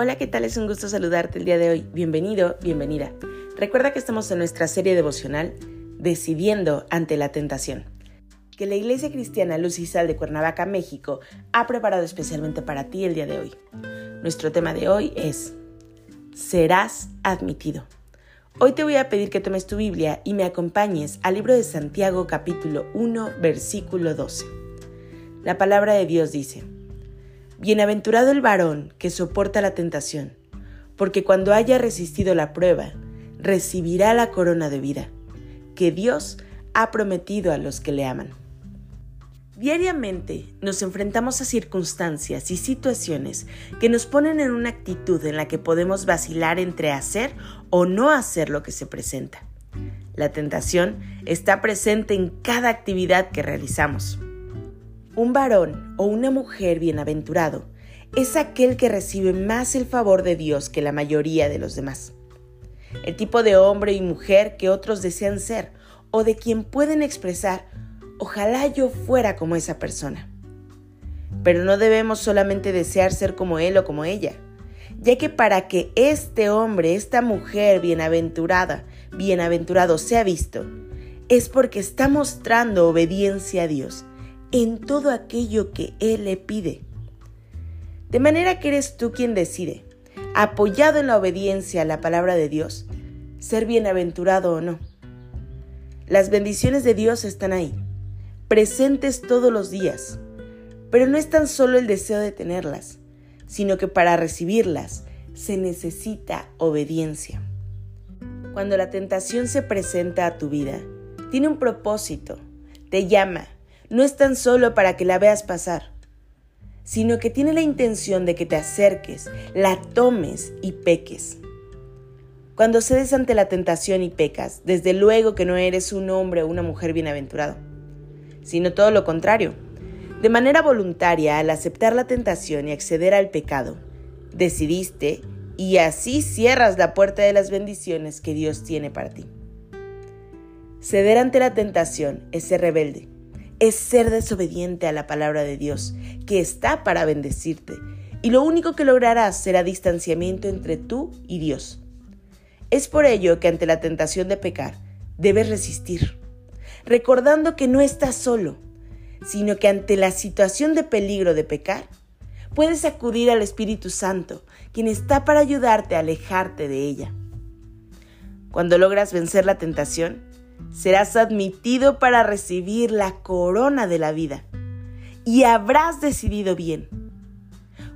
Hola, ¿qué tal? Es un gusto saludarte el día de hoy. Bienvenido, bienvenida. Recuerda que estamos en nuestra serie devocional Decidiendo ante la tentación, que la Iglesia Cristiana Luz y Sal de Cuernavaca, México, ha preparado especialmente para ti el día de hoy. Nuestro tema de hoy es Serás admitido. Hoy te voy a pedir que tomes tu Biblia y me acompañes al libro de Santiago capítulo 1 versículo 12. La palabra de Dios dice, Bienaventurado el varón que soporta la tentación, porque cuando haya resistido la prueba, recibirá la corona de vida, que Dios ha prometido a los que le aman. Diariamente nos enfrentamos a circunstancias y situaciones que nos ponen en una actitud en la que podemos vacilar entre hacer o no hacer lo que se presenta. La tentación está presente en cada actividad que realizamos. Un varón o una mujer bienaventurado es aquel que recibe más el favor de Dios que la mayoría de los demás. El tipo de hombre y mujer que otros desean ser o de quien pueden expresar, ojalá yo fuera como esa persona. Pero no debemos solamente desear ser como él o como ella, ya que para que este hombre, esta mujer bienaventurada, bienaventurado sea visto, es porque está mostrando obediencia a Dios en todo aquello que Él le pide. De manera que eres tú quien decide, apoyado en la obediencia a la palabra de Dios, ser bienaventurado o no. Las bendiciones de Dios están ahí, presentes todos los días, pero no es tan solo el deseo de tenerlas, sino que para recibirlas se necesita obediencia. Cuando la tentación se presenta a tu vida, tiene un propósito, te llama, no es tan solo para que la veas pasar, sino que tiene la intención de que te acerques, la tomes y peques. Cuando cedes ante la tentación y pecas, desde luego que no eres un hombre o una mujer bienaventurado, sino todo lo contrario. De manera voluntaria, al aceptar la tentación y acceder al pecado, decidiste y así cierras la puerta de las bendiciones que Dios tiene para ti. Ceder ante la tentación es ser rebelde, es ser desobediente a la palabra de Dios, que está para bendecirte, y lo único que lograrás será distanciamiento entre tú y Dios. Es por ello que ante la tentación de pecar, debes resistir, recordando que no estás solo, sino que ante la situación de peligro de pecar, puedes acudir al Espíritu Santo, quien está para ayudarte a alejarte de ella. Cuando logras vencer la tentación, serás admitido para recibir la corona de la vida y habrás decidido bien.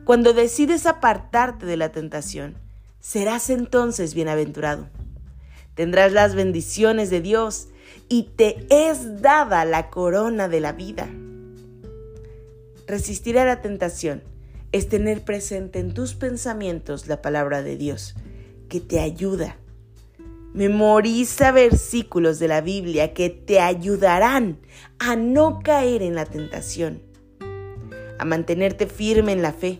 Cuando decides apartarte de la tentación, serás entonces bienaventurado. Tendrás las bendiciones de Dios y te es dada la corona de la vida. Resistir a la tentación es tener presente en tus pensamientos la palabra de Dios, que te ayuda Memoriza versículos de la Biblia que te ayudarán a no caer en la tentación, a mantenerte firme en la fe.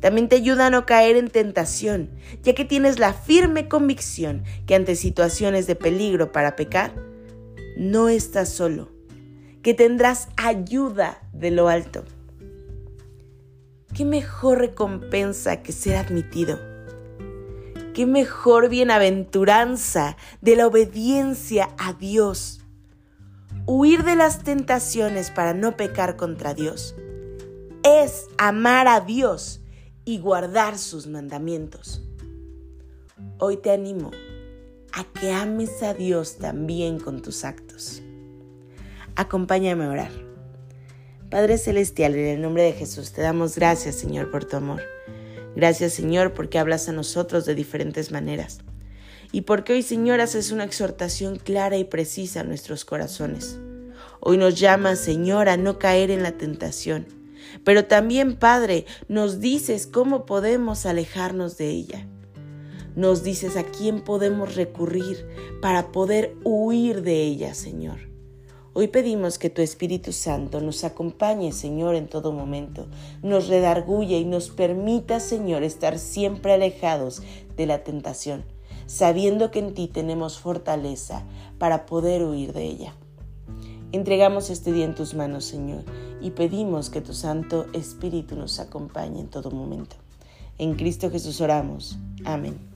También te ayuda a no caer en tentación, ya que tienes la firme convicción que ante situaciones de peligro para pecar, no estás solo, que tendrás ayuda de lo alto. ¿Qué mejor recompensa que ser admitido? Qué mejor bienaventuranza de la obediencia a Dios. Huir de las tentaciones para no pecar contra Dios es amar a Dios y guardar sus mandamientos. Hoy te animo a que ames a Dios también con tus actos. Acompáñame a orar. Padre Celestial, en el nombre de Jesús te damos gracias, Señor, por tu amor. Gracias Señor porque hablas a nosotros de diferentes maneras. Y porque hoy Señor haces una exhortación clara y precisa a nuestros corazones. Hoy nos llama Señor a no caer en la tentación, Pero también, Padre, nos dices cómo podemos alejarnos de ella. Nos dices a quién podemos recurrir para poder huir de ella, Señor. Hoy pedimos que tu Espíritu Santo nos acompañe, Señor, en todo momento, nos redarguya y nos permita, Señor, estar siempre alejados de la tentación, sabiendo que en ti tenemos fortaleza para poder huir de ella. Entregamos este día en tus manos, Señor, y pedimos que tu Santo Espíritu nos acompañe en todo momento. En Cristo Jesús oramos. Amén.